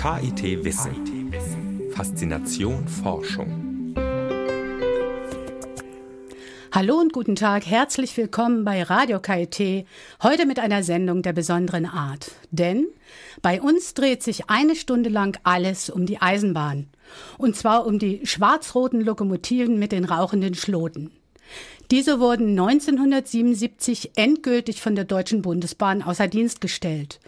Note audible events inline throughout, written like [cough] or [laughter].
KIT Wissen. Faszination Forschung. Hallo und guten Tag, herzlich willkommen bei Radio KIT, heute mit einer Sendung der besonderen Art. Denn bei uns dreht sich eine Stunde lang alles um die Eisenbahn. Und zwar um die schwarz-roten Lokomotiven mit den rauchenden Schloten. Diese wurden 1977 endgültig von der Deutschen Bundesbahn außer Dienst gestellt.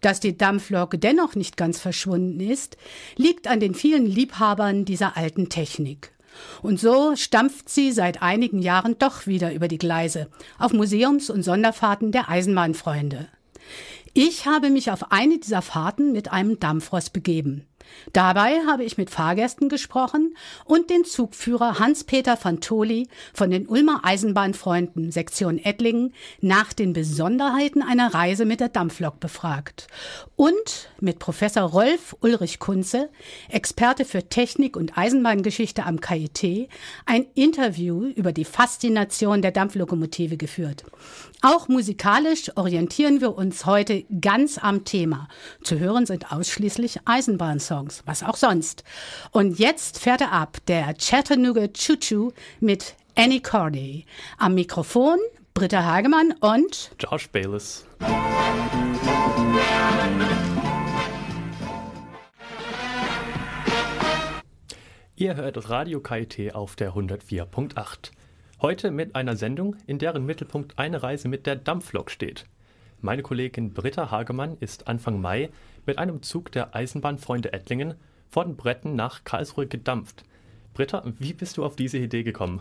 Dass die Dampflok dennoch nicht ganz verschwunden ist, liegt an den vielen Liebhabern dieser alten Technik. Und so stampft sie seit einigen Jahren doch wieder über die Gleise auf Museums- und Sonderfahrten der Eisenbahnfreunde. Ich habe mich auf eine dieser Fahrten mit einem Dampfrost begeben. Dabei habe ich mit Fahrgästen gesprochen und den Zugführer Hans-Peter Fantoli von den Ulmer Eisenbahnfreunden Sektion Ettlingen nach den Besonderheiten einer Reise mit der Dampflok befragt. Und mit Professor Rolf Ulrich Kunze, Experte für Technik und Eisenbahngeschichte am KIT, ein Interview über die Faszination der Dampflokomotive geführt. Auch musikalisch orientieren wir uns heute ganz am Thema. Zu hören sind ausschließlich Eisenbahnsongs, was auch sonst. Und jetzt fährt er ab, der Chattanooga Choo Choo mit Annie Cordy. Am Mikrofon Britta Hagemann und Josh Bayless. Ihr hört Radio KIT auf der 104.8. Heute mit einer Sendung, in deren Mittelpunkt eine Reise mit der Dampflok steht. Meine Kollegin Britta Hagemann ist Anfang Mai mit einem Zug der Eisenbahnfreunde Ettlingen von Bretten nach Karlsruhe gedampft. Britta, wie bist du auf diese Idee gekommen?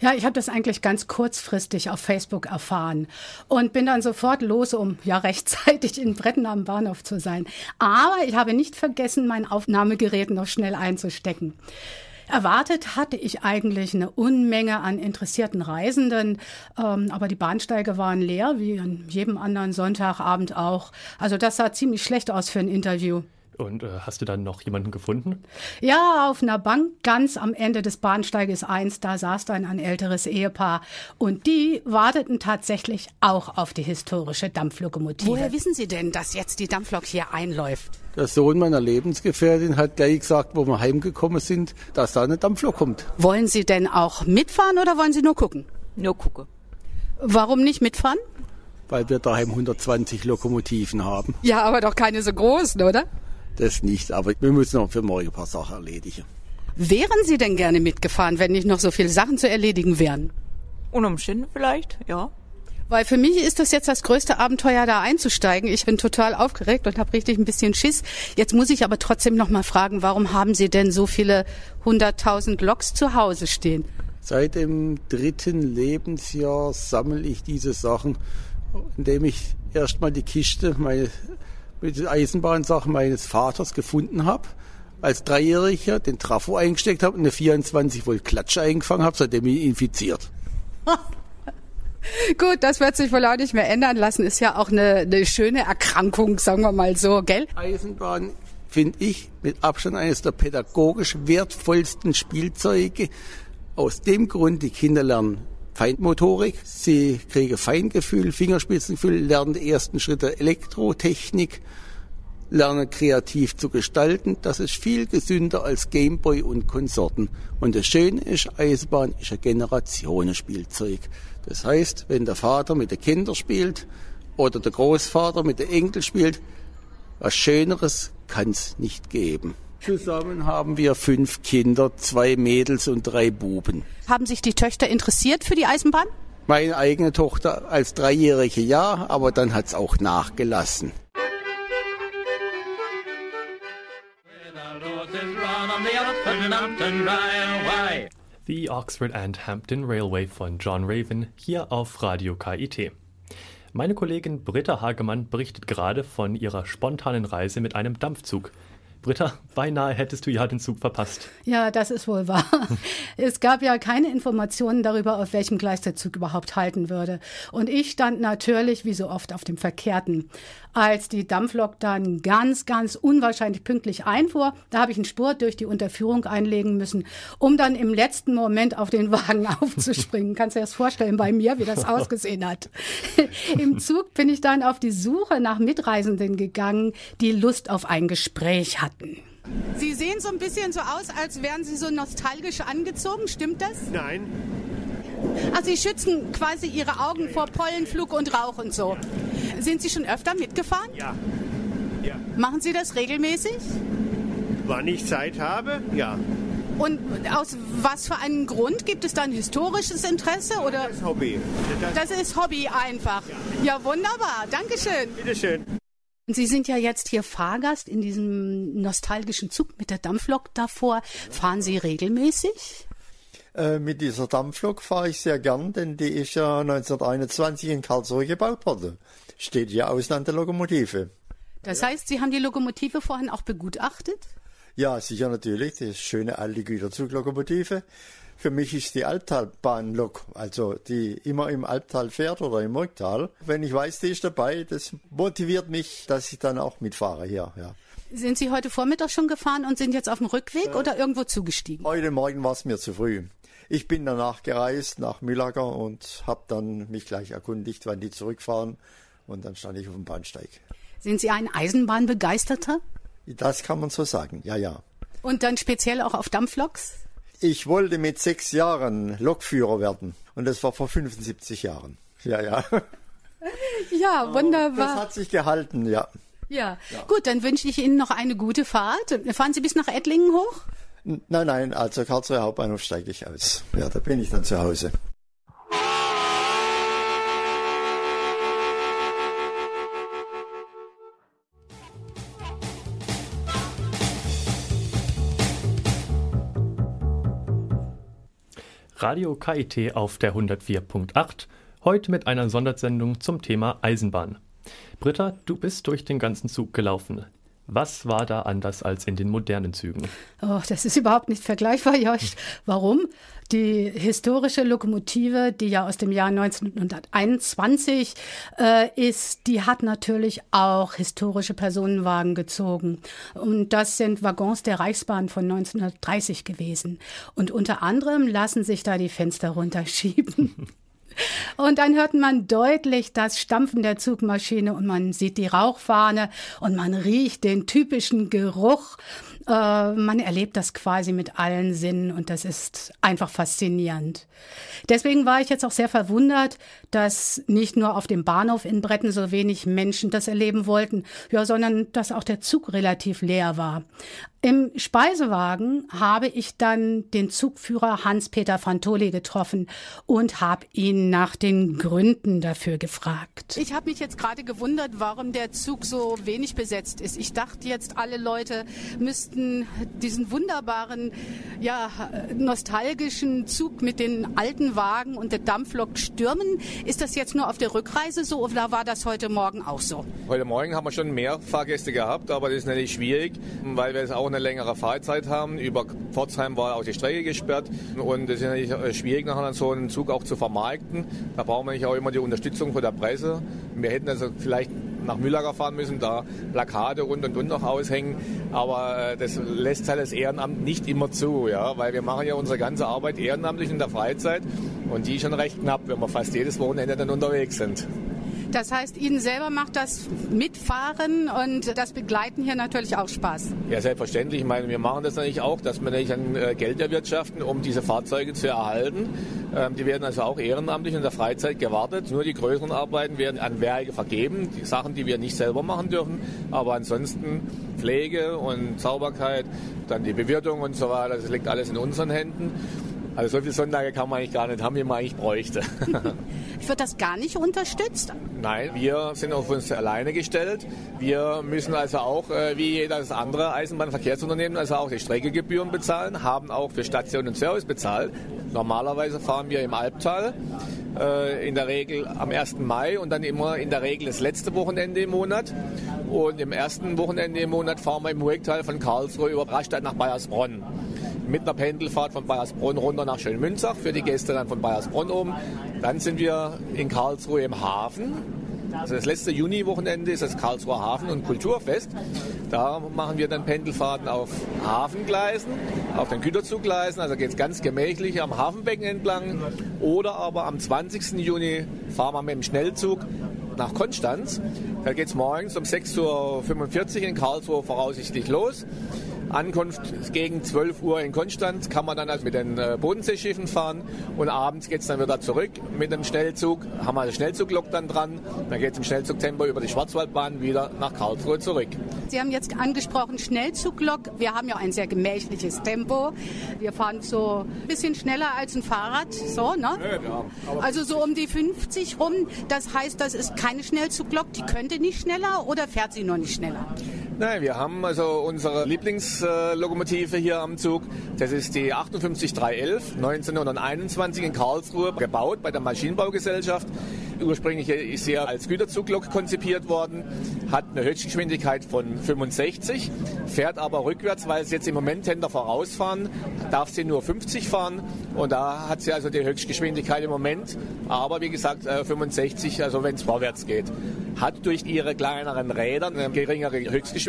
Ja, ich habe das eigentlich ganz kurzfristig auf Facebook erfahren und bin dann sofort los, um ja [laughs] rechtzeitig in Bretten am Bahnhof zu sein. Aber ich habe nicht vergessen, mein Aufnahmegerät noch schnell einzustecken. Erwartet hatte ich eigentlich eine Unmenge an interessierten Reisenden, ähm, aber die Bahnsteige waren leer, wie an jedem anderen Sonntagabend auch. Also das sah ziemlich schlecht aus für ein Interview. Und äh, hast du dann noch jemanden gefunden? Ja, auf einer Bank ganz am Ende des Bahnsteiges 1, da saß dann ein älteres Ehepaar. Und die warteten tatsächlich auch auf die historische Dampflokomotive. Woher wissen Sie denn, dass jetzt die Dampflok hier einläuft? Der Sohn meiner Lebensgefährtin hat gleich gesagt, wo wir heimgekommen sind, dass da eine Dampflok kommt. Wollen Sie denn auch mitfahren oder wollen Sie nur gucken? Nur gucken. Warum nicht mitfahren? Weil wir daheim 120 Lokomotiven haben. Ja, aber doch keine so großen, oder? Das nicht, aber wir müssen noch für morgen ein paar Sachen erledigen. Wären Sie denn gerne mitgefahren, wenn nicht noch so viele Sachen zu erledigen wären? Unumständen vielleicht, ja. Weil für mich ist das jetzt das größte Abenteuer, da einzusteigen. Ich bin total aufgeregt und habe richtig ein bisschen Schiss. Jetzt muss ich aber trotzdem noch mal fragen, warum haben Sie denn so viele hunderttausend Loks zu Hause stehen? Seit dem dritten Lebensjahr sammle ich diese Sachen, indem ich erstmal die Kiste meine, mit den Eisenbahnsachen meines Vaters gefunden habe. Als Dreijähriger den Trafo eingesteckt habe und eine 24 Volt Klatsche eingefangen habe, seitdem ich infiziert. [laughs] Gut, das wird sich wohl auch nicht mehr ändern lassen. Ist ja auch eine, eine schöne Erkrankung, sagen wir mal so, gell? Eisenbahn finde ich mit Abstand eines der pädagogisch wertvollsten Spielzeuge. Aus dem Grund, die Kinder lernen Feinmotorik, sie kriegen Feingefühl, Fingerspitzengefühl, lernen die ersten Schritte Elektrotechnik, lernen kreativ zu gestalten. Das ist viel gesünder als Gameboy und Konsorten. Und das Schöne ist, Eisenbahn ist ein Generationenspielzeug. Das heißt, wenn der Vater mit den Kindern spielt oder der Großvater mit den Enkel spielt, was Schöneres kann es nicht geben. Zusammen haben wir fünf Kinder, zwei Mädels und drei Buben. Haben sich die Töchter interessiert für die Eisenbahn? Meine eigene Tochter als Dreijährige ja, aber dann hat es auch nachgelassen. The Oxford and Hampton Railway von John Raven hier auf Radio KIT. Meine Kollegin Britta Hagemann berichtet gerade von ihrer spontanen Reise mit einem Dampfzug. Britta, [laughs] beinahe hättest du ja den Zug verpasst. Ja, das ist wohl wahr. [laughs] Es gab ja keine Informationen darüber, auf welchem Gleis der Zug überhaupt halten würde. Und ich stand natürlich, wie so oft, auf dem Verkehrten. Als die Dampflok dann ganz, ganz unwahrscheinlich pünktlich einfuhr, da habe ich einen Spurt durch die Unterführung einlegen müssen, um dann im letzten Moment auf den Wagen [laughs] aufzuspringen. Kannst du dir das vorstellen bei mir, wie das ausgesehen hat? Im Zug bin ich dann auf die Suche nach Mitreisenden gegangen, die Lust auf ein Gespräch hatten. Sie sehen so ein bisschen so aus, als wären Sie so nostalgisch angezogen. Stimmt das? Nein. Also Sie schützen quasi Ihre Augen vor Pollenflug und Rauch und so. Sind Sie schon öfter mitgefahren? Ja. Ja. Machen Sie das regelmäßig? Wann ich Zeit habe? Ja. Und aus was für einem Grund? Gibt es da ein historisches Interesse oder? Das Hobby. Das ist Hobby einfach. Ja, wunderbar. Dankeschön. Bitteschön. Sie sind ja jetzt hier Fahrgast in diesem nostalgischen Zug mit der Dampflok davor. Fahren Sie regelmäßig? Äh, mit dieser Dampflok fahre ich sehr gern, denn die ist ja 1921 in Karlsruhe gebaut worden. Steht hier Ausland der Lokomotive. Das heißt, Sie haben die Lokomotive vorhin auch begutachtet? Ja, sicher natürlich. Das ist schöne alte Güterzuglokomotive. Für mich ist die Albtalbahnlok, also die immer im Albtal fährt oder im Murgtal. Wenn ich weiß, die ist dabei, das motiviert mich, dass ich dann auch mitfahre hier. Ja. Sind Sie heute Vormittag schon gefahren und sind jetzt auf dem Rückweg äh, oder irgendwo zugestiegen? Heute Morgen war es mir zu früh. Ich bin danach gereist nach Mühlacker und habe dann mich gleich erkundigt, wann die zurückfahren. Und dann stand ich auf dem Bahnsteig. Sind Sie ein Eisenbahnbegeisterter? Das kann man so sagen, ja, ja. Und dann speziell auch auf Dampfloks? Ich wollte mit sechs Jahren Lokführer werden. Und das war vor 75 Jahren. Ja, ja. [laughs] Ja, wunderbar. Das hat sich gehalten, ja. Ja. ja. Gut, dann wünsche ich Ihnen noch eine gute Fahrt. Fahren Sie bis nach Ettlingen hoch? Nein, nein, also Karlsruhe Hauptbahnhof steige ich aus. Ja, da bin ich dann zu Hause. Radio KIT auf der 104.8, heute mit einer Sondersendung zum Thema Eisenbahn. Britta, du bist durch den ganzen Zug gelaufen. Was war da anders als in den modernen Zügen? Oh, das ist überhaupt nicht vergleichbar, Josch. Warum? Die historische Lokomotive, die ja aus dem Jahr 1921 äh, ist, die hat natürlich auch historische Personenwagen gezogen. Und das sind Waggons der Reichsbahn von 1930 gewesen. Und unter anderem lassen sich da die Fenster runterschieben. [laughs] Und dann hört man deutlich das Stampfen der Zugmaschine und man sieht die Rauchfahne und man riecht den typischen Geruch. Äh, man erlebt das quasi mit allen Sinnen und das ist einfach faszinierend. Deswegen war ich jetzt auch sehr verwundert, dass nicht nur auf dem Bahnhof in Bretten so wenig Menschen das erleben wollten, ja, sondern dass auch der Zug relativ leer war. Im Speisewagen habe ich dann den Zugführer Hans-Peter Fantoli getroffen und habe ihn nach den Gründen dafür gefragt. Ich habe mich jetzt gerade gewundert, warum der Zug so wenig besetzt ist. Ich dachte jetzt, alle Leute müssten diesen wunderbaren, ja, nostalgischen Zug mit den alten Wagen und der Dampflok stürmen. Ist das jetzt nur auf der Rückreise so oder war das heute Morgen auch so? Heute Morgen haben wir schon mehr Fahrgäste gehabt, aber das ist natürlich schwierig, weil wir es auch eine längere Fahrzeit haben. Über Pforzheim war auch die Strecke gesperrt und es ist natürlich schwierig, nachher so einen Zug auch zu vermarkten. Da brauchen wir nicht auch immer die Unterstützung von der Presse. Wir hätten also vielleicht nach Mühlager fahren müssen, da Plakate rund und rund noch aushängen. Aber äh, das lässt halt das Ehrenamt nicht immer zu, ja, weil wir machen ja unsere ganze Arbeit ehrenamtlich in der Freizeit und die schon recht knapp, wenn wir fast jedes Wochenende dann unterwegs sind. Das heißt, Ihnen selber macht das Mitfahren und das Begleiten hier natürlich auch Spaß. Ja, selbstverständlich. Ich meine, wir machen das natürlich auch, dass wir natürlich an äh, Geld erwirtschaften, um diese Fahrzeuge zu erhalten. Ähm, die werden also auch ehrenamtlich in der Freizeit gewartet. Nur die größeren Arbeiten werden an Werke vergeben, die Sachen, die wir nicht selber machen dürfen. Aber ansonsten Pflege und Sauberkeit, dann die Bewirtung und so weiter, das liegt alles in unseren Händen. Also so viele Sonntage kann man eigentlich gar nicht haben, wie man eigentlich bräuchte. [laughs] Wird das gar nicht unterstützt? Nein, wir sind auf uns alleine gestellt. Wir müssen also auch, äh, wie jedes andere Eisenbahnverkehrsunternehmen, also auch die Streckegebühren bezahlen, haben auch für Station und Service bezahlt. Normalerweise fahren wir im Albtal Äh, in der Regel am 1. Mai und dann immer in der Regel das letzte Wochenende im Monat. Und im ersten Wochenende im Monat fahren wir im Muecktal von Karlsruhe über Rastatt nach Bayersbronn. Mit einer Pendelfahrt von Bayersbronn runter nach Schönmünzach für die Gäste dann von Bayersbronn oben. Dann sind wir in Karlsruhe im Hafen also das letzte Juni-Wochenende ist das Karlsruher Hafen- und Kulturfest. Da machen wir dann Pendelfahrten auf Hafengleisen, auf den Güterzuggleisen, also geht es ganz gemächlich am Hafenbecken entlang. Oder aber am 20. Juni fahren wir mit dem Schnellzug nach Konstanz. Da geht es morgens um 6.45 Uhr in Karlsruhe voraussichtlich los. Ankunft gegen 12 Uhr in Konstanz kann man dann also mit den äh, Bodenseeschiffen fahren und abends geht es dann wieder zurück mit dem Schnellzug. Haben wir eine Schnellzuglok dann dran. Dann geht es im Schnellzugtempo über die Schwarzwaldbahn wieder nach Karlsruhe zurück. Sie haben jetzt angesprochen Schnellzuglok. Wir haben ja ein sehr gemächliches Tempo. Wir fahren so ein bisschen schneller als ein Fahrrad, so, ne? Ja, also so um die 50 rum. Das heißt, das ist keine Schnellzuglok. Die könnte nicht schneller oder fährt sie nur nicht schneller? Nein, wir haben also unsere Lieblingslokomotive hier am Zug. Das ist die 58311, 1921 in Karlsruhe gebaut bei der Maschinenbaugesellschaft. Ursprünglich ist sie als Güterzuglok konzipiert worden, hat eine Höchstgeschwindigkeit von 65, fährt aber rückwärts, weil sie jetzt im Moment Händler vorausfahren, darf sie nur 50 fahren und da hat sie also die Höchstgeschwindigkeit im Moment, aber wie gesagt 65, äh, also wenn es vorwärts geht. Hat durch ihre kleineren Räder eine geringere Höchstgeschwindigkeit,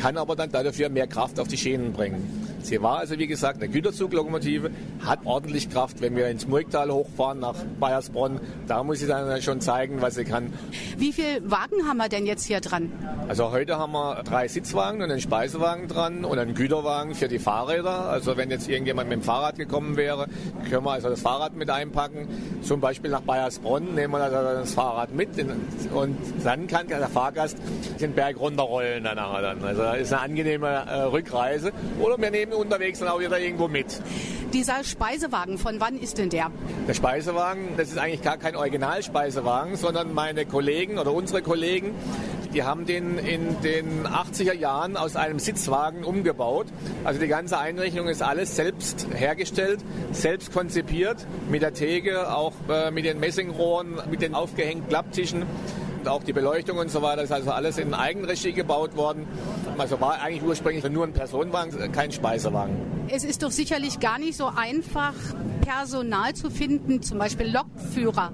kann aber dann dafür mehr Kraft auf die Schienen bringen. Sie war also wie gesagt eine Güterzuglokomotive, hat ordentlich Kraft. Wenn wir ins Murgtal hochfahren nach Bayersbronn, da muss sie dann schon zeigen, was sie kann. Wie viele Wagen haben wir denn jetzt hier dran? Also heute haben wir drei Sitzwagen und einen Speisewagen dran und einen Güterwagen für die Fahrräder. Also wenn jetzt irgendjemand mit dem Fahrrad gekommen wäre, können wir also das Fahrrad mit einpacken. Zum Beispiel nach Bayersbronn nehmen wir das Fahrrad mit und dann kann der Fahrgast den Berg runterrollen danach dann. Also ist eine angenehme äh, Rückreise. Oder wir nehmen unterwegs dann auch wieder irgendwo mit. Dieser Speisewagen, von wann ist denn der? Der Speisewagen, das ist eigentlich gar kein Originalspeisewagen, sondern meine Kollegen oder unsere Kollegen, die haben den in den 80er Jahren aus einem Sitzwagen umgebaut. Also die ganze Einrichtung ist alles selbst hergestellt, selbst konzipiert, mit der Theke, auch äh, mit den Messingrohren, mit den aufgehängten Klapptischen auch die Beleuchtung und so weiter ist also alles in Eigenregie gebaut worden. Also war eigentlich ursprünglich nur ein Personenwagen, kein Speisewagen. Es ist doch sicherlich gar nicht so einfach, Personal zu finden, zum Beispiel Lokführer.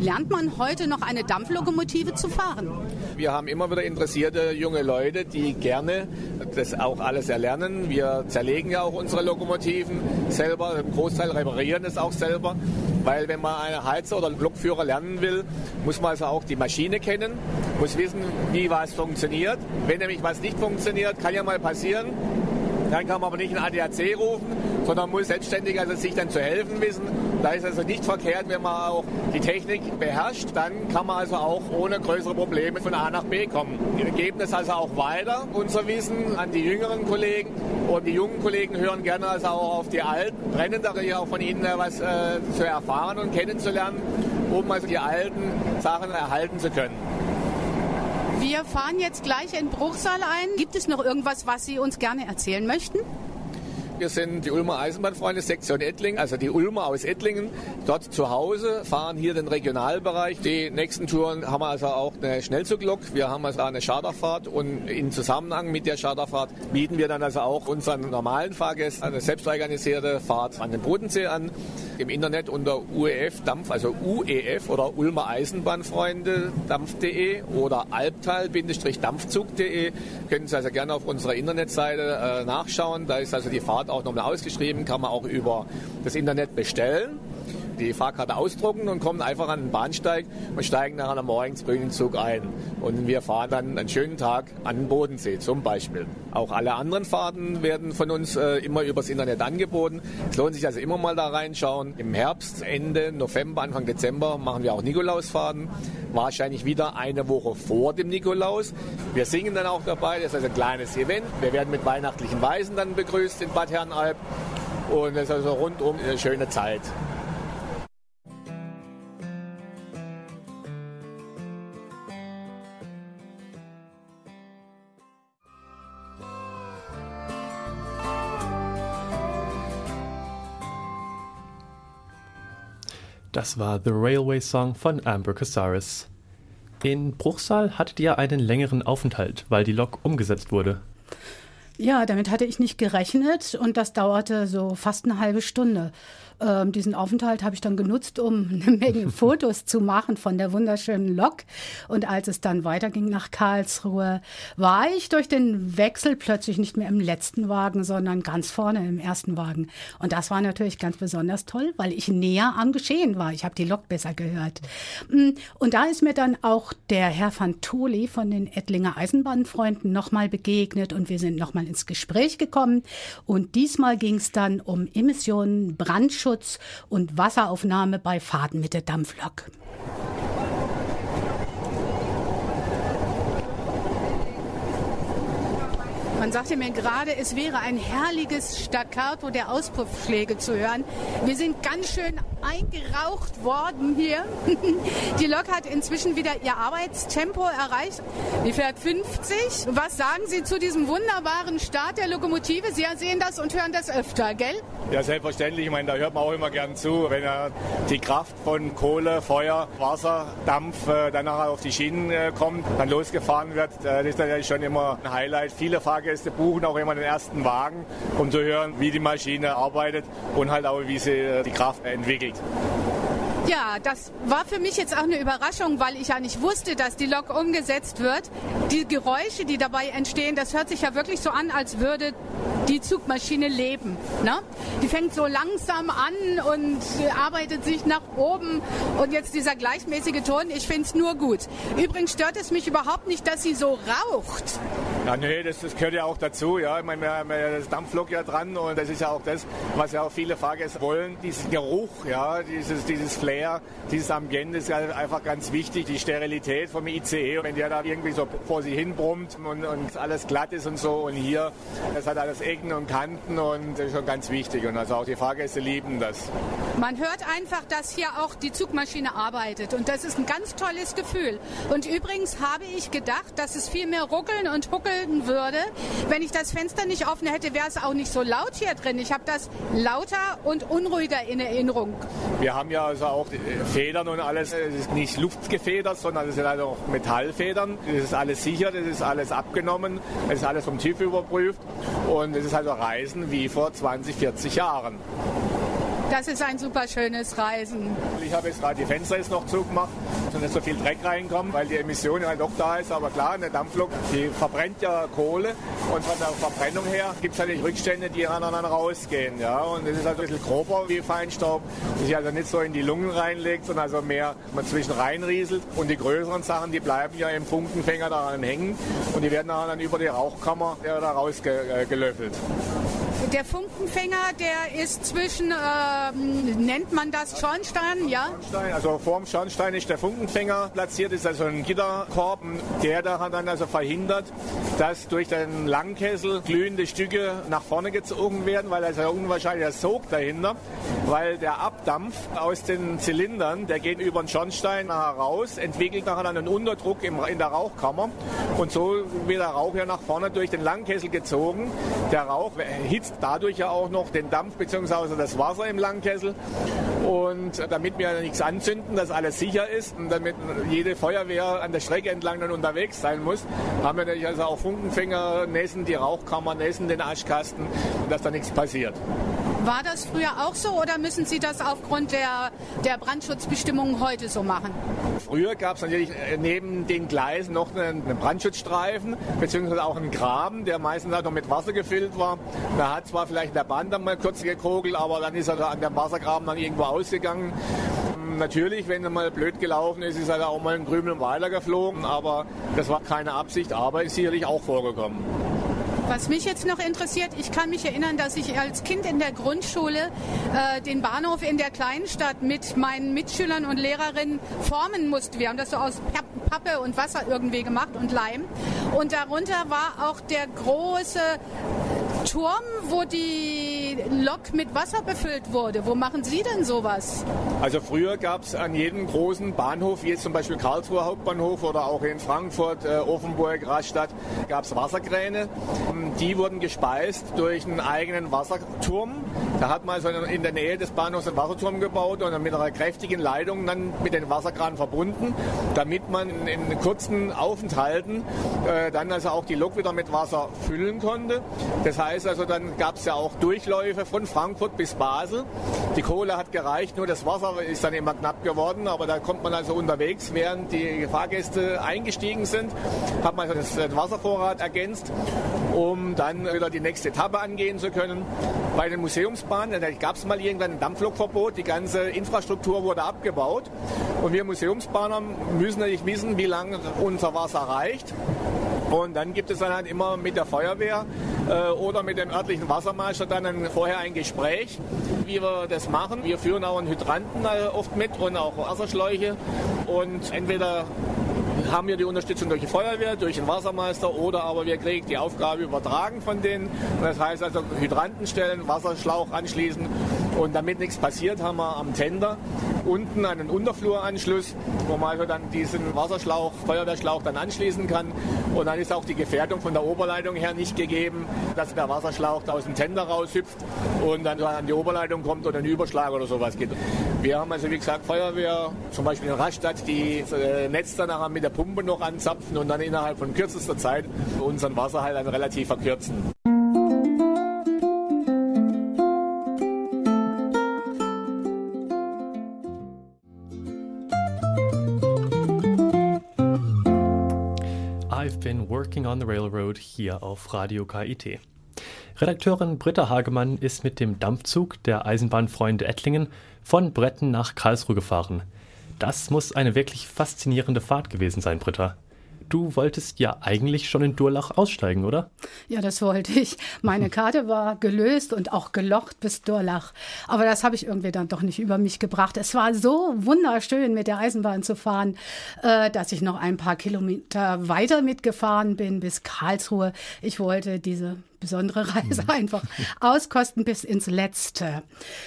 Lernt man heute noch eine Dampflokomotive zu fahren? Wir haben immer wieder interessierte junge Leute, die gerne das auch alles erlernen. Wir zerlegen ja auch unsere Lokomotiven selber, im Großteil reparieren es auch selber. Weil wenn man einen Heizer oder Lokführer lernen will, muss man also auch die Maschine kennen, muss wissen, wie was funktioniert. Wenn nämlich was nicht funktioniert, kann ja mal passieren, dann kann man aber nicht einen ADAC rufen, sondern muss selbstständig also sich dann zu helfen wissen. Da ist also nicht verkehrt, wenn man auch die Technik beherrscht, dann kann man also auch ohne größere Probleme von A nach B kommen. Wir geben das also auch weiter, unser Wissen, an die jüngeren Kollegen. Und die jungen Kollegen hören gerne also auch auf die Alten, brennen darin auch von ihnen was äh, zu erfahren und kennenzulernen, um also die alten Sachen erhalten zu können. Wir fahren jetzt gleich in Bruchsal ein. Gibt es noch irgendwas, was Sie uns gerne erzählen möchten? Wir sind die Ulmer Eisenbahnfreunde Sektion Ettlingen, also die Ulmer aus Ettlingen, dort zu Hause, fahren hier den Regionalbereich. Die nächsten Touren haben wir also auch eine Schnellzuglok. Wir haben also eine Charterfahrt und in Zusammenhang mit der Charterfahrt bieten wir dann also auch unseren normalen Fahrgästen eine selbstorganisierte Fahrt an den Bodensee an. Im Internet unter UEF Dampf, also UEF oder Ulmer Eisenbahnfreunde Dampf.de oder Albtal-Dampfzug.de können Sie also gerne auf unserer Internetseite äh, nachschauen. Da ist also die Fahrt auch nochmal ausgeschrieben, kann man auch über das Internet bestellen die Fahrkarte ausdrucken und kommen einfach an den Bahnsteig und steigen nachher am morgens früh in den Zug ein. Und wir fahren dann einen schönen Tag an den Bodensee zum Beispiel. Auch alle anderen Fahrten werden von uns äh, immer übers Internet angeboten. Es lohnt sich also immer mal da reinschauen. Im Herbst, Ende November, Anfang Dezember machen wir auch Nikolausfahrten. Wahrscheinlich wieder eine Woche vor dem Nikolaus. Wir singen dann auch dabei. Das ist also ein kleines Event. Wir werden mit weihnachtlichen Weisen dann begrüßt in Bad Herrenalb. Und es ist also rundum eine schöne Zeit. Das war The Railway Song von Amber Casares. In Bruchsal hattet ihr einen längeren Aufenthalt, weil die Lok umgesetzt wurde. Ja, damit hatte ich nicht gerechnet und das dauerte so fast eine halbe Stunde. Ähm, diesen Aufenthalt habe ich dann genutzt, um [laughs] eine Menge [laughs] Fotos zu machen von der wunderschönen Lok. Und als es dann weiterging nach Karlsruhe, war ich durch den Wechsel plötzlich nicht mehr im letzten Wagen, sondern ganz vorne im ersten Wagen. Und das war natürlich ganz besonders toll, weil ich näher am Geschehen war. Ich habe die Lok besser gehört. Mm, und da ist mir dann auch der Herr van Toli von den Ettlinger Eisenbahnfreunden nochmal begegnet und wir sind nochmal ins Gespräch gekommen. Und diesmal ging es dann um Emissionen, Brandschutz und Wasseraufnahme bei Fahrten mit der Dampflok. Man sagte mir gerade, es wäre ein herrliches Staccato der Auspuffschläge zu hören. Wir sind ganz schön eingeraucht worden hier. [laughs] Die Lok hat inzwischen wieder ihr Arbeitstempo erreicht. Die fährt 50. Was sagen Sie zu diesem wunderbaren Start der Lokomotive? Sie sehen das und hören das öfter, gell? Ja, selbstverständlich. Ich meine, da hört man auch immer gern zu. Wenn er die Kraft von Kohle, Feuer, Wasser, Dampf äh, dann nachher auf die Schienen äh, kommt, dann losgefahren wird, äh, das ist natürlich schon immer ein Highlight. Viele Fahrgäste buchen auch immer den ersten Wagen, um zu hören, wie die Maschine arbeitet und halt auch, wie sie äh, die Kraft entwickelt. Ja, das war für mich jetzt auch eine Überraschung, weil ich ja nicht wusste, dass die Lok umgesetzt wird. Die Geräusche, die dabei entstehen, das hört sich ja wirklich so an, als würde die Zugmaschine leben. Ne? Die fängt so langsam an und arbeitet sich nach oben. Und jetzt dieser gleichmäßige Ton, ich finde es nur gut. Übrigens stört es mich überhaupt nicht, dass sie so raucht. Ja, nee, das, das gehört ja auch dazu. Ja. Ich meine, das Dampflok ja dran und das ist ja auch das, was ja auch viele Fahrgäste wollen. Diesen Geruch, ja, dieses, dieses Flair, dieses Ambiente ist ja einfach ganz wichtig. Die Sterilität vom ICE, wenn der da irgendwie so vor sich hin brummt und, und alles glatt ist und so. Und hier, das hat alles Ecken und Kanten und das ist schon ganz wichtig. Und also auch die Fahrgäste lieben das. Man hört einfach, dass hier auch die Zugmaschine arbeitet und das ist ein ganz tolles Gefühl. Und übrigens habe ich gedacht, dass es viel mehr ruckeln und huckeln würde. Wenn ich das Fenster nicht offen hätte, wäre es auch nicht so laut hier drin. Ich habe das lauter und unruhiger in Erinnerung. Wir haben ja also auch Federn und alles. Es ist nicht luftgefedert, sondern es sind halt auch Metallfedern. Das ist alles sicher, das ist alles abgenommen, es ist alles vom TÜV überprüft und es ist also Reisen wie vor 20, 40 Jahren. Das ist ein super schönes Reisen. Ich habe jetzt gerade die Fenster jetzt noch zugemacht, dass nicht so viel Dreck reinkommt, weil die Emission halt doch da ist. Aber klar, eine Dampflok, die verbrennt ja Kohle und von der Verbrennung her gibt es natürlich Rückstände, die aneinander rausgehen. Ja? Und das ist also ein bisschen grober wie Feinstaub, das sich also nicht so in die Lungen reinlegt, sondern also mehr man zwischen reinrieselt. Und die größeren Sachen, die bleiben ja im Funkenfänger daran hängen und die werden dann über die Rauchkammer da rausgelöffelt. Der Funkenfänger, der ist zwischen, äh, nennt man das Schornstein, ja? Also vorm Schornstein ist der Funkenfänger platziert, ist also ein Gitterkorb, der da dann also verhindert, dass durch den Langkessel glühende Stücke nach vorne gezogen werden, weil ja unwahrscheinlicher Sog dahinter, weil der Abdampf aus den Zylindern, der geht über den Schornstein heraus, entwickelt nachher dann einen Unterdruck in der Rauchkammer und so wird der Rauch ja nach vorne durch den Langkessel gezogen. Der Rauch hitzt dadurch ja auch noch den Dampf bzw. das Wasser im Langkessel. Und damit wir nichts anzünden, dass alles sicher ist und damit jede Feuerwehr an der Strecke entlang dann unterwegs sein muss, haben wir natürlich also auch Funkenfänger, nässen die Rauchkammer, nässen den Aschkasten, dass da nichts passiert. War das früher auch so oder müssen Sie das aufgrund der, der Brandschutzbestimmungen heute so machen? Früher gab es natürlich äh, neben den Gleisen noch einen, einen Brandschutzstreifen beziehungsweise auch einen Graben, der meistens halt noch mit Wasser gefüllt war. Da hat zwar vielleicht der Bahn dann mal kurz gekogelt, aber dann ist er an dem Wassergraben dann irgendwo ausgegangen. Natürlich, wenn er mal blöd gelaufen ist, ist er auch mal ein Krümel weitergeflogen, aber das war keine Absicht, aber ist sicherlich auch vorgekommen. Was mich jetzt noch interessiert, ich kann mich erinnern, dass ich als Kind in der Grundschule äh, den Bahnhof in der kleinen Stadt mit meinen Mitschülern und Lehrerinnen formen musste. Wir haben das so aus Pappe und Wasser irgendwie gemacht und Leim. Und darunter war auch der große Turm, wo die Lok mit Wasser befüllt wurde. Wo machen Sie denn sowas? Also früher gab es an jedem großen Bahnhof, wie jetzt zum Beispiel Karlsruhe Hauptbahnhof oder auch in Frankfurt, äh, Offenburg, Rastatt, gab es Wasserkräne. Die wurden gespeist durch einen eigenen Wasserturm. Da hat man also in der Nähe des Bahnhofs einen Wasserturm gebaut und dann mit einer kräftigen Leitung dann mit den Wasserkran verbunden, damit man in kurzen Aufenthalten äh, dann also auch die Lok wieder mit Wasser füllen konnte. Das heißt also, dann gab es ja auch Durchläufe von Frankfurt bis Basel. Die Kohle hat gereicht, nur das Wasser ist dann immer knapp geworden, aber da kommt man also unterwegs, während die Fahrgäste eingestiegen sind, hat man also das Wasservorrat ergänzt, um dann wieder die nächste Etappe angehen zu können. Bei den Museumsbahnen, gab es mal irgendwann ein Dampflokverbot, die ganze Infrastruktur wurde abgebaut und wir Museumsbahner müssen natürlich wissen, wie lange unser Wasser reicht. Und dann gibt es dann halt immer mit der Feuerwehr äh, oder mit dem örtlichen Wassermeister dann ein, vorher ein Gespräch, wie wir das machen. Wir führen auch einen Hydranten äh, oft mit und auch Wasserschläuche. Und entweder haben wir die Unterstützung durch die Feuerwehr, durch den Wassermeister oder aber wir kriegen die Aufgabe übertragen von denen. Das heißt also Hydranten stellen, Wasserschlauch anschließen und damit nichts passiert, haben wir am Tender unten einen Unterfluranschluss, wo man also dann diesen Wasserschlauch, Feuerwehrschlauch dann anschließen kann. Und dann ist auch die Gefährdung von der Oberleitung her nicht gegeben, dass der Wasserschlauch aus dem Tender raushüpft und dann an die Oberleitung kommt oder einen Überschlag oder sowas gibt. Wir haben also wie gesagt Feuerwehr, zum Beispiel in Rastatt, die das äh, Netz dann nachher mit der Pumpe noch anzapfen und dann innerhalb von kürzester Zeit unseren Wasserhalt dann relativ verkürzen. Working on the railroad hier auf Radio KIT. Redakteurin Britta Hagemann ist mit dem Dampfzug der Eisenbahnfreunde Ettlingen von Bretten nach Karlsruhe gefahren. Das muss eine wirklich faszinierende Fahrt gewesen sein, Britta. Du wolltest ja eigentlich schon in Durlach aussteigen, oder? Ja, das wollte ich. Meine [laughs] Karte war gelöst und auch gelocht bis Durlach. Aber das habe ich irgendwie dann doch nicht über mich gebracht. Es war so wunderschön, mit der Eisenbahn zu fahren, äh, dass ich noch ein paar Kilometer weiter mitgefahren bin bis Karlsruhe. Ich wollte diese besondere Reise [laughs] einfach auskosten bis ins Letzte.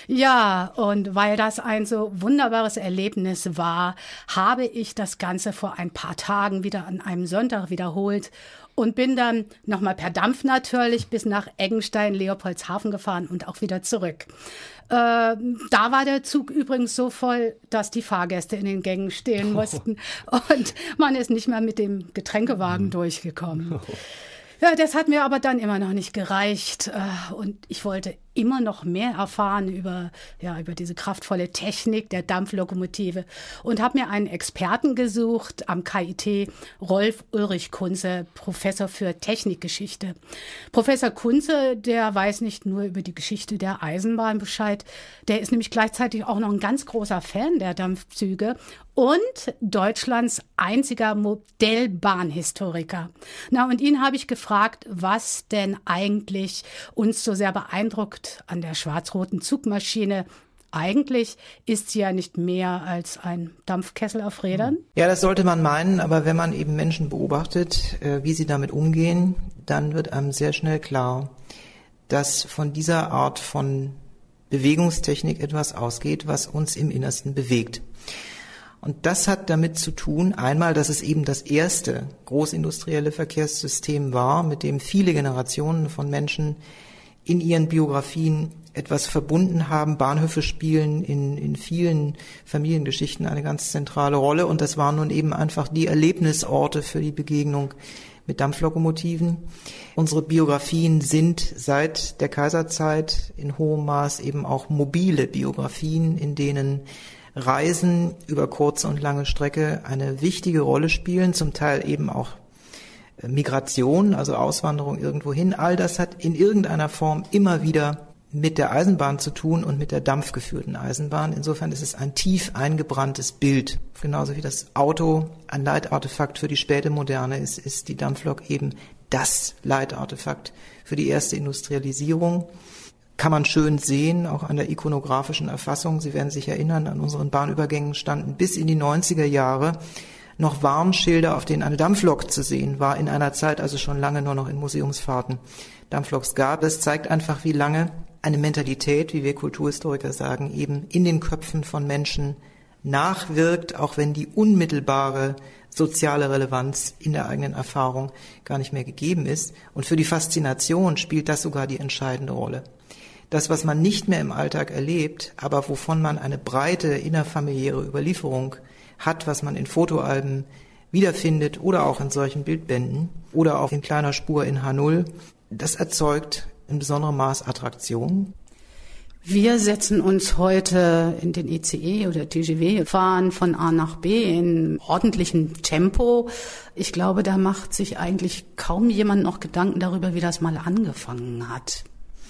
Ja, und weil das ein so wunderbares Erlebnis war, habe ich das Ganze vor ein paar Tagen wieder an einem Sonntag wiederholt und bin dann nochmal per Dampf natürlich bis nach Eggenstein, Leopoldshafen gefahren und auch wieder zurück. Äh, da war der Zug übrigens so voll, dass die Fahrgäste in den Gängen stehen mussten und man ist nicht mehr mit dem Getränkewagen durchgekommen. Ja, das hat mir aber dann immer noch nicht gereicht. Äh, und ich wollte immer noch mehr erfahren über, ja, über diese kraftvolle Technik der Dampflokomotive und habe mir einen Experten gesucht am KIT, Rolf Ulrich Kunze, Professor für Technikgeschichte. Professor Kunze, der weiß nicht nur über die Geschichte der Eisenbahn Bescheid, der ist nämlich gleichzeitig auch noch ein ganz großer Fan der Dampfzüge und Deutschlands einziger Modellbahnhistoriker. Na, und ihn habe ich gefragt, was denn eigentlich uns so sehr beeindruckt an der schwarz-roten Zugmaschine. Eigentlich ist sie ja nicht mehr als ein Dampfkessel auf Rädern. Ja, das sollte man meinen, aber wenn man eben Menschen beobachtet, äh, wie sie damit umgehen, dann wird einem sehr schnell klar, dass von dieser Art von Bewegungstechnik etwas ausgeht, was uns im Innersten bewegt. Und das hat damit zu tun, einmal, dass es eben das erste großindustrielle Verkehrssystem war, mit dem viele Generationen von Menschen in ihren Biografien etwas verbunden haben. Bahnhöfe spielen in, in vielen Familiengeschichten eine ganz zentrale Rolle und das waren nun eben einfach die Erlebnisorte für die Begegnung mit Dampflokomotiven. Unsere Biografien sind seit der Kaiserzeit in hohem Maß eben auch mobile Biografien, in denen Reisen über kurze und lange Strecke eine wichtige Rolle spielen, zum Teil eben auch Migration, also Auswanderung irgendwohin. All das hat in irgendeiner Form immer wieder mit der Eisenbahn zu tun und mit der dampfgeführten Eisenbahn. Insofern ist es ein tief eingebranntes Bild. Genauso wie das Auto ein Leitartefakt für die späte Moderne ist, ist die Dampflok eben das Leitartefakt für die erste Industrialisierung kann man schön sehen, auch an der ikonografischen Erfassung. Sie werden sich erinnern, an unseren Bahnübergängen standen bis in die 90er Jahre noch Warnschilder, auf denen eine Dampflok zu sehen war, in einer Zeit also schon lange nur noch in Museumsfahrten Dampfloks gab. Das zeigt einfach, wie lange eine Mentalität, wie wir Kulturhistoriker sagen, eben in den Köpfen von Menschen nachwirkt, auch wenn die unmittelbare soziale Relevanz in der eigenen Erfahrung gar nicht mehr gegeben ist. Und für die Faszination spielt das sogar die entscheidende Rolle. Das, was man nicht mehr im Alltag erlebt, aber wovon man eine breite innerfamiliäre Überlieferung hat, was man in Fotoalben wiederfindet oder auch in solchen Bildbänden oder auch in kleiner Spur in H0, das erzeugt in besonderem Maß Attraktion. Wir setzen uns heute in den ICE oder TGW, fahren von A nach B in ordentlichem Tempo. Ich glaube, da macht sich eigentlich kaum jemand noch Gedanken darüber, wie das mal angefangen hat.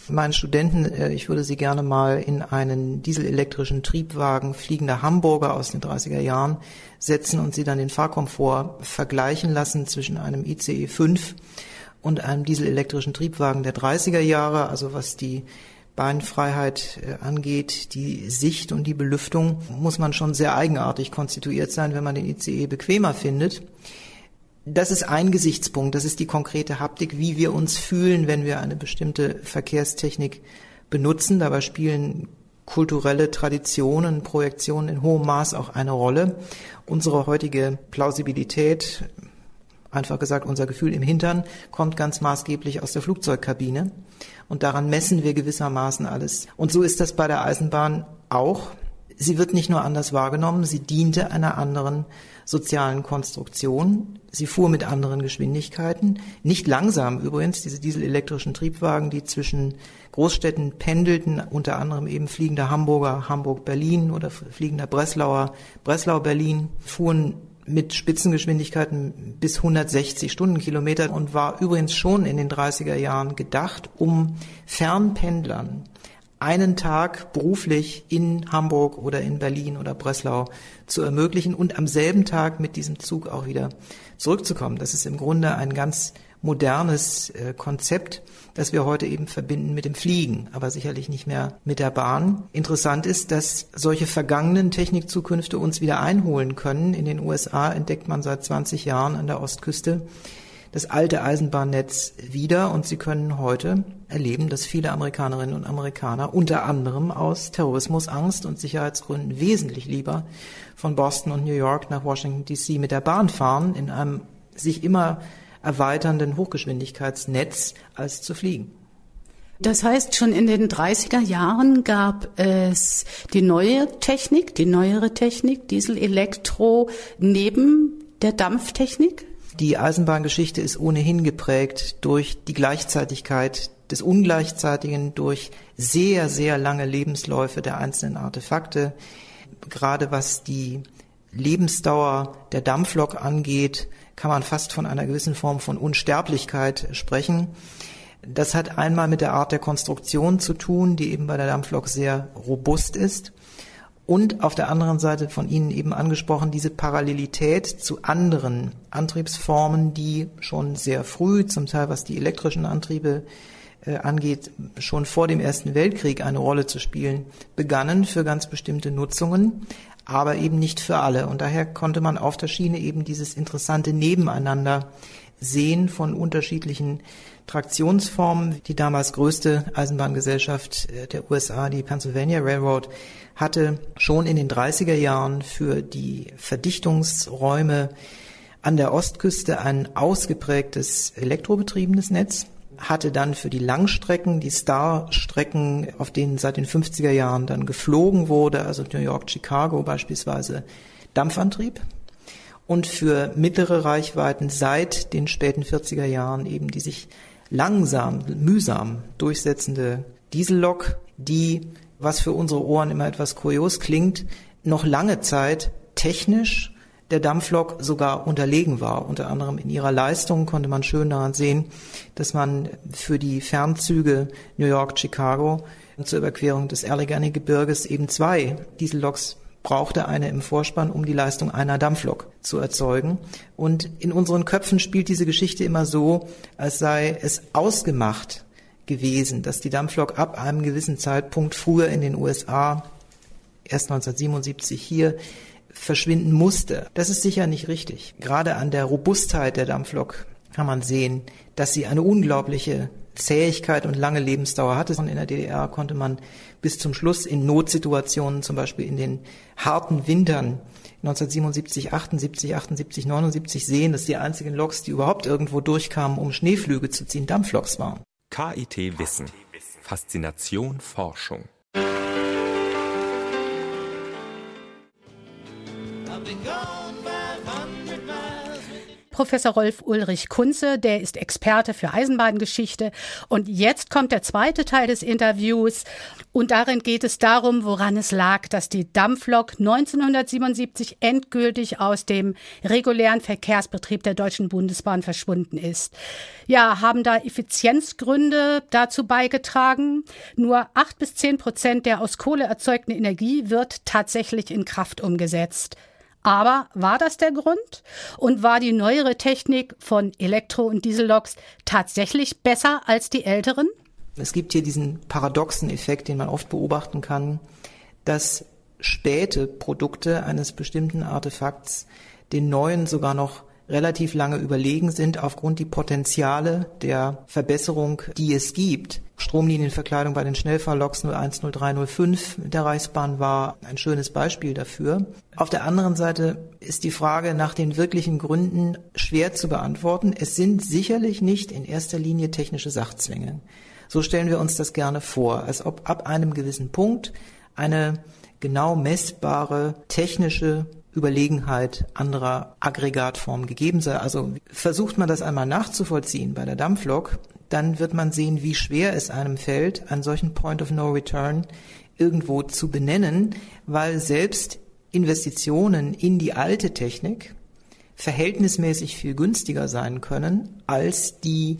Meinen Studenten, äh, ich würde sie gerne mal in einen dieselelektrischen Triebwagen fliegender Hamburger aus den 30er Jahren setzen und sie dann den Fahrkomfort vergleichen lassen zwischen einem ICE 5 und einem dieselelektrischen Triebwagen der 30er Jahre, also was die Beinfreiheit äh, angeht, die Sicht und die Belüftung, muss man schon sehr eigenartig konstituiert sein, wenn man den ICE bequemer findet. Das ist ein Gesichtspunkt, das ist die konkrete Haptik, wie wir uns fühlen, wenn wir eine bestimmte Verkehrstechnik benutzen. Dabei spielen kulturelle Traditionen, Projektionen in hohem Maß auch eine Rolle. Unsere heutige Plausibilität, einfach gesagt unser Gefühl im Hintern, kommt ganz maßgeblich aus der Flugzeugkabine. Und daran messen wir gewissermaßen alles. Und so ist das bei der Eisenbahn auch. Sie wird nicht nur anders wahrgenommen, sie diente einer anderen sozialen Konstruktion. Sie fuhr mit anderen Geschwindigkeiten, nicht langsam übrigens, diese dieselelektrischen Triebwagen, die zwischen Großstädten pendelten, unter anderem eben fliegender Hamburger, Hamburg-Berlin oder fliegender Breslauer, Breslau-Berlin, fuhren mit Spitzengeschwindigkeiten bis 160 Stundenkilometer und war übrigens schon in den 30er Jahren gedacht, um Fernpendlern einen Tag beruflich in Hamburg oder in Berlin oder Breslau zu ermöglichen und am selben Tag mit diesem Zug auch wieder zurückzukommen. Das ist im Grunde ein ganz modernes äh, Konzept, das wir heute eben verbinden mit dem Fliegen, aber sicherlich nicht mehr mit der Bahn. Interessant ist, dass solche vergangenen Technikzukünfte uns wieder einholen können. In den USA entdeckt man seit 20 Jahren an der Ostküste das alte Eisenbahnnetz wieder und sie können heute erleben, dass viele Amerikanerinnen und Amerikaner unter anderem aus Terrorismusangst und Sicherheitsgründen wesentlich lieber von Boston und New York nach Washington DC mit der Bahn fahren, in einem sich immer erweiternden Hochgeschwindigkeitsnetz, als zu fliegen. Das heißt, schon in den 30er Jahren gab es die neue Technik, die neuere Technik, Diesel, Elektro, neben der Dampftechnik? Die Eisenbahngeschichte ist ohnehin geprägt durch die Gleichzeitigkeit des Ungleichzeitigen, durch sehr, sehr lange Lebensläufe der einzelnen Artefakte. Gerade was die Lebensdauer der Dampflok angeht, kann man fast von einer gewissen Form von Unsterblichkeit sprechen. Das hat einmal mit der Art der Konstruktion zu tun, die eben bei der Dampflok sehr robust ist und auf der anderen Seite von Ihnen eben angesprochen, diese Parallelität zu anderen Antriebsformen, die schon sehr früh, zum Teil was die elektrischen Antriebe äh, angeht, schon vor dem Ersten Weltkrieg eine Rolle zu spielen, begannen für ganz bestimmte Nutzungen, aber eben nicht für alle. Und daher konnte man auf der Schiene eben dieses interessante Nebeneinander sehen von unterschiedlichen Traktionsformen. Die damals größte Eisenbahngesellschaft äh, der USA, die Pennsylvania Railroad, hatte schon in den 30er Jahren für die Verdichtungsräume an der Ostküste ein ausgeprägtes elektrobetriebenes Netz, hatte dann für die Langstrecken, die Star-Strecken, auf denen seit den 50er Jahren dann geflogen wurde, also New York, Chicago beispielsweise, Dampfantrieb. Und für mittlere Reichweiten seit den späten 40er Jahren eben die sich langsam, mühsam durchsetzende Diesellok, die, was für unsere Ohren immer etwas kurios klingt, noch lange Zeit technisch der Dampflok sogar unterlegen war. Unter anderem in ihrer Leistung konnte man schön daran sehen, dass man für die Fernzüge New York, Chicago zur Überquerung des Allegheny-Gebirges eben zwei Dieselloks brauchte eine im Vorspann, um die Leistung einer Dampflok zu erzeugen. Und in unseren Köpfen spielt diese Geschichte immer so, als sei es ausgemacht gewesen, dass die Dampflok ab einem gewissen Zeitpunkt früher in den USA, erst 1977 hier, verschwinden musste. Das ist sicher nicht richtig. Gerade an der Robustheit der Dampflok kann man sehen, dass sie eine unglaubliche Zähigkeit und lange Lebensdauer hatte. In der DDR konnte man bis zum Schluss in Notsituationen, zum Beispiel in den harten Wintern 1977, 78, 78, 79 sehen, dass die einzigen Loks, die überhaupt irgendwo durchkamen, um Schneeflüge zu ziehen, Dampfloks waren. KIT Wissen. Faszination Forschung. Professor Rolf Ulrich Kunze, der ist Experte für Eisenbahngeschichte. Und jetzt kommt der zweite Teil des Interviews. Und darin geht es darum, woran es lag, dass die Dampflok 1977 endgültig aus dem regulären Verkehrsbetrieb der Deutschen Bundesbahn verschwunden ist. Ja, haben da Effizienzgründe dazu beigetragen? Nur acht bis zehn Prozent der aus Kohle erzeugten Energie wird tatsächlich in Kraft umgesetzt. Aber war das der Grund? Und war die neuere Technik von Elektro- und Dieselloks tatsächlich besser als die älteren? Es gibt hier diesen paradoxen Effekt, den man oft beobachten kann, dass späte Produkte eines bestimmten Artefakts den neuen sogar noch relativ lange überlegen sind aufgrund die Potenziale der Verbesserung, die es gibt. Stromlinienverkleidung bei den Schnellfahrloks 010305 der Reichsbahn war ein schönes Beispiel dafür. Auf der anderen Seite ist die Frage nach den wirklichen Gründen schwer zu beantworten. Es sind sicherlich nicht in erster Linie technische Sachzwänge. So stellen wir uns das gerne vor, als ob ab einem gewissen Punkt eine genau messbare technische Überlegenheit anderer Aggregatformen gegeben sei. Also versucht man das einmal nachzuvollziehen bei der Dampflok, dann wird man sehen, wie schwer es einem fällt, einen solchen Point of No Return irgendwo zu benennen, weil selbst Investitionen in die alte Technik verhältnismäßig viel günstiger sein können als die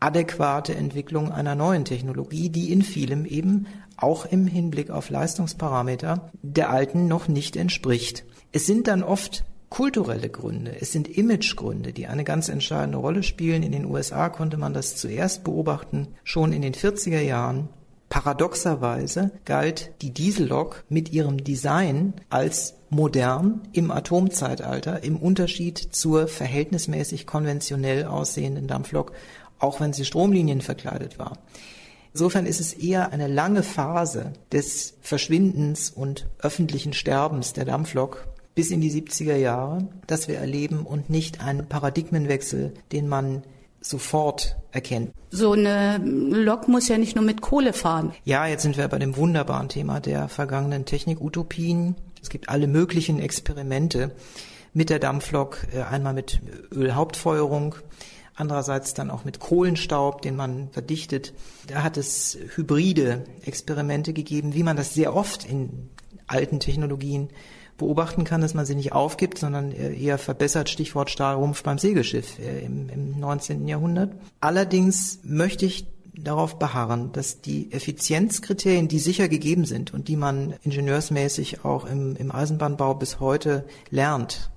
adäquate Entwicklung einer neuen Technologie, die in vielem eben auch im Hinblick auf Leistungsparameter der alten noch nicht entspricht. Es sind dann oft kulturelle Gründe, es sind Imagegründe, die eine ganz entscheidende Rolle spielen. In den USA konnte man das zuerst beobachten, schon in den 40er Jahren. Paradoxerweise galt die Diesellok mit ihrem Design als modern im Atomzeitalter im Unterschied zur verhältnismäßig konventionell aussehenden Dampflok, auch wenn sie Stromlinien verkleidet war. Insofern ist es eher eine lange Phase des Verschwindens und öffentlichen Sterbens der Dampflok bis in die 70er Jahre, das wir erleben und nicht einen Paradigmenwechsel, den man sofort erkennt. So eine Lok muss ja nicht nur mit Kohle fahren. Ja, jetzt sind wir bei dem wunderbaren Thema der vergangenen Technikutopien. Es gibt alle möglichen Experimente mit der Dampflok, äh, einmal mit Ölhauptfeuerung, andererseits dann auch mit Kohlenstaub, den man verdichtet. Da hat es hybride Experimente gegeben, wie man das sehr oft in alten Technologien beobachten kann, dass man sie nicht aufgibt, sondern eher verbessert, Stichwort Stahlrumpf beim Segelschiff äh, im, im 19. Jahrhundert. Allerdings möchte ich darauf beharren, dass die Effizienzkriterien, die sicher gegeben sind und die man ingenieursmäßig auch im, im Eisenbahnbau bis heute lernt,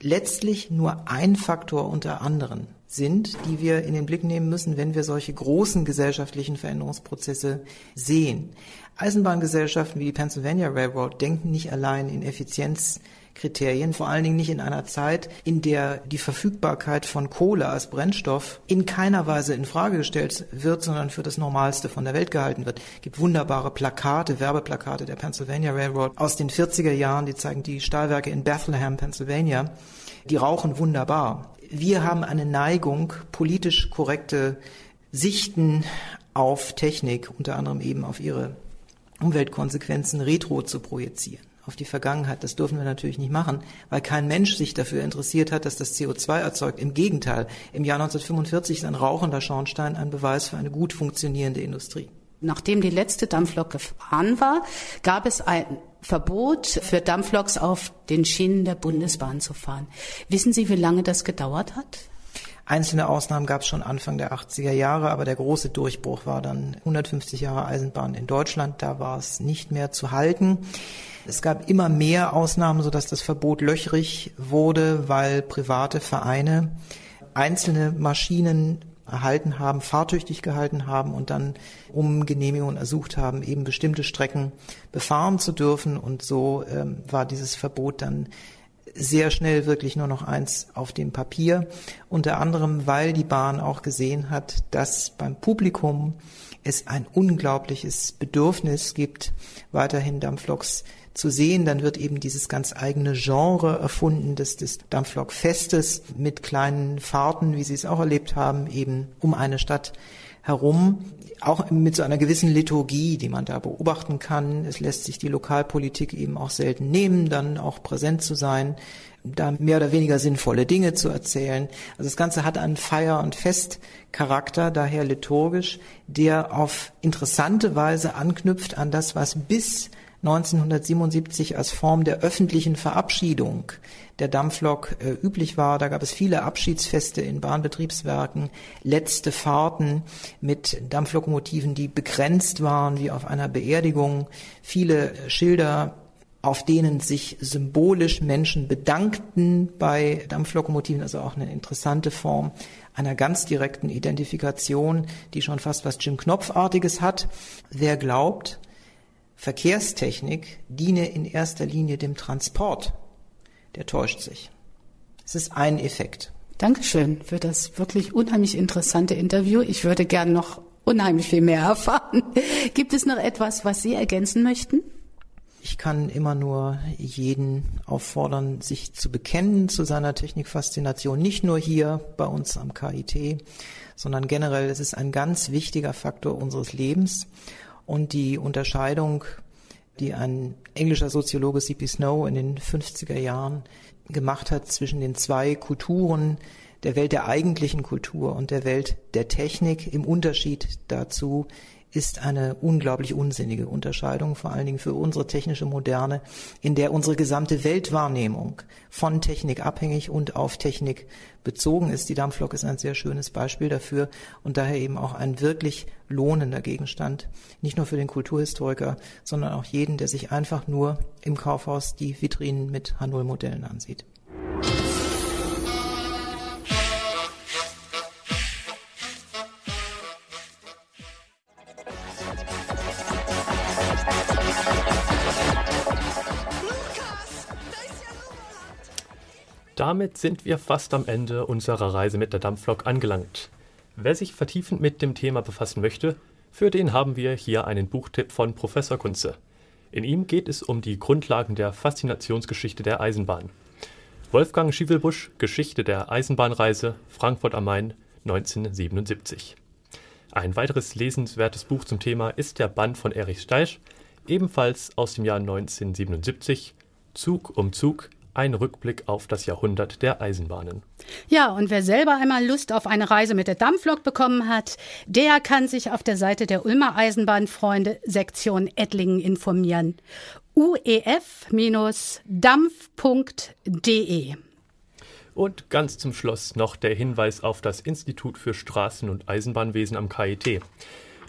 letztlich nur ein Faktor unter anderen sind, die wir in den Blick nehmen müssen, wenn wir solche großen gesellschaftlichen Veränderungsprozesse sehen. Eisenbahngesellschaften wie die Pennsylvania Railroad denken nicht allein in Effizienzkriterien, vor allen Dingen nicht in einer Zeit, in der die Verfügbarkeit von Kohle als Brennstoff in keiner Weise in Frage gestellt wird, sondern für das Normalste von der Welt gehalten wird. Es gibt wunderbare Plakate, Werbeplakate der Pennsylvania Railroad aus den 40er Jahren, die zeigen die Stahlwerke in Bethlehem, Pennsylvania. Die rauchen wunderbar. Wir haben eine Neigung, politisch korrekte Sichten auf Technik, unter anderem eben auf ihre Umweltkonsequenzen retro zu projizieren auf die Vergangenheit. Das dürfen wir natürlich nicht machen, weil kein Mensch sich dafür interessiert hat, dass das CO2 erzeugt. Im Gegenteil, im Jahr 1945 ist ein rauchender Schornstein ein Beweis für eine gut funktionierende Industrie. Nachdem die letzte Dampflok gefahren war, gab es ein Verbot für Dampfloks auf den Schienen der Bundesbahn zu fahren. Wissen Sie, wie lange das gedauert hat? Einzelne Ausnahmen gab es schon Anfang der 80er Jahre, aber der große Durchbruch war dann 150 Jahre Eisenbahn in Deutschland. Da war es nicht mehr zu halten. Es gab immer mehr Ausnahmen, sodass das Verbot löchrig wurde, weil private Vereine einzelne Maschinen erhalten haben, fahrtüchtig gehalten haben und dann um Genehmigung ersucht haben, eben bestimmte Strecken befahren zu dürfen. Und so ähm, war dieses Verbot dann sehr schnell wirklich nur noch eins auf dem Papier. Unter anderem, weil die Bahn auch gesehen hat, dass beim Publikum es ein unglaubliches Bedürfnis gibt, weiterhin Dampfloks zu sehen. Dann wird eben dieses ganz eigene Genre erfunden des, des Dampflokfestes mit kleinen Fahrten, wie Sie es auch erlebt haben, eben um eine Stadt herum, auch mit so einer gewissen Liturgie, die man da beobachten kann. Es lässt sich die Lokalpolitik eben auch selten nehmen, dann auch präsent zu sein, da mehr oder weniger sinnvolle Dinge zu erzählen. Also das Ganze hat einen Feier- und Festcharakter, daher liturgisch, der auf interessante Weise anknüpft an das, was bis 1977 als Form der öffentlichen Verabschiedung der Dampflok äh, üblich war. Da gab es viele Abschiedsfeste in Bahnbetriebswerken, letzte Fahrten mit Dampflokomotiven, die begrenzt waren, wie auf einer Beerdigung, viele Schilder auf denen sich symbolisch Menschen bedankten bei Dampflokomotiven, also auch eine interessante Form einer ganz direkten Identifikation, die schon fast was Jim Knopfartiges hat. Wer glaubt, Verkehrstechnik diene in erster Linie dem Transport, der täuscht sich. Es ist ein Effekt. Dankeschön für das wirklich unheimlich interessante Interview. Ich würde gern noch unheimlich viel mehr [laughs] erfahren. Gibt es noch etwas, was Sie ergänzen möchten? Ich kann immer nur jeden auffordern, sich zu bekennen zu seiner Technikfaszination. Nicht nur hier bei uns am KIT, sondern generell. Es ist ein ganz wichtiger Faktor unseres Lebens. Und die Unterscheidung, die ein englischer Soziologe C.P. Snow in den 50er Jahren gemacht hat zwischen den zwei Kulturen, der Welt der eigentlichen Kultur und der Welt der Technik im Unterschied dazu ist eine unglaublich unsinnige Unterscheidung, vor allen Dingen für unsere technische Moderne, in der unsere gesamte Weltwahrnehmung von Technik abhängig und auf Technik bezogen ist. Die Dampflok ist ein sehr schönes Beispiel dafür und daher eben auch ein wirklich lohnender Gegenstand, nicht nur für den Kulturhistoriker, sondern auch jeden, der sich einfach nur im Kaufhaus die Vitrinen mit H0-Modellen ansieht. Damit sind wir fast am Ende unserer Reise mit der Dampflok angelangt. Wer sich vertiefend mit dem Thema befassen möchte, für den haben wir hier einen Buchtipp von Professor Kunze. In ihm geht es um die Grundlagen der Faszinationsgeschichte der Eisenbahn. Wolfgang Schievelbusch, Geschichte der Eisenbahnreise, Frankfurt am Main, 1977. Ein weiteres lesenswertes Buch zum Thema ist der Band von Erich Steisch, ebenfalls aus dem Jahr 1977, Zug um Zug, ein Rückblick auf das Jahrhundert der Eisenbahnen. Ja, und wer selber einmal Lust auf eine Reise mit der Dampflok bekommen hat, der kann sich auf der Seite der Ulmer Eisenbahnfreunde Sektion Ettlingen informieren. uef-dampf.de und ganz zum Schluss noch der Hinweis auf das Institut für Straßen- und Eisenbahnwesen am KIT.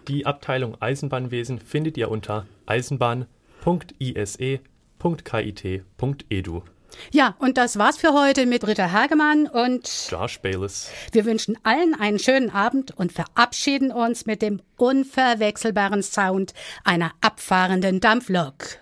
Die Abteilung Eisenbahnwesen findet ihr unter eisenbahn.ise.kit.edu. Ja, und das war's für heute mit Britta Hagemann und Josh Bayless. Wir wünschen allen einen schönen Abend und verabschieden uns mit dem unverwechselbaren Sound einer abfahrenden Dampflok.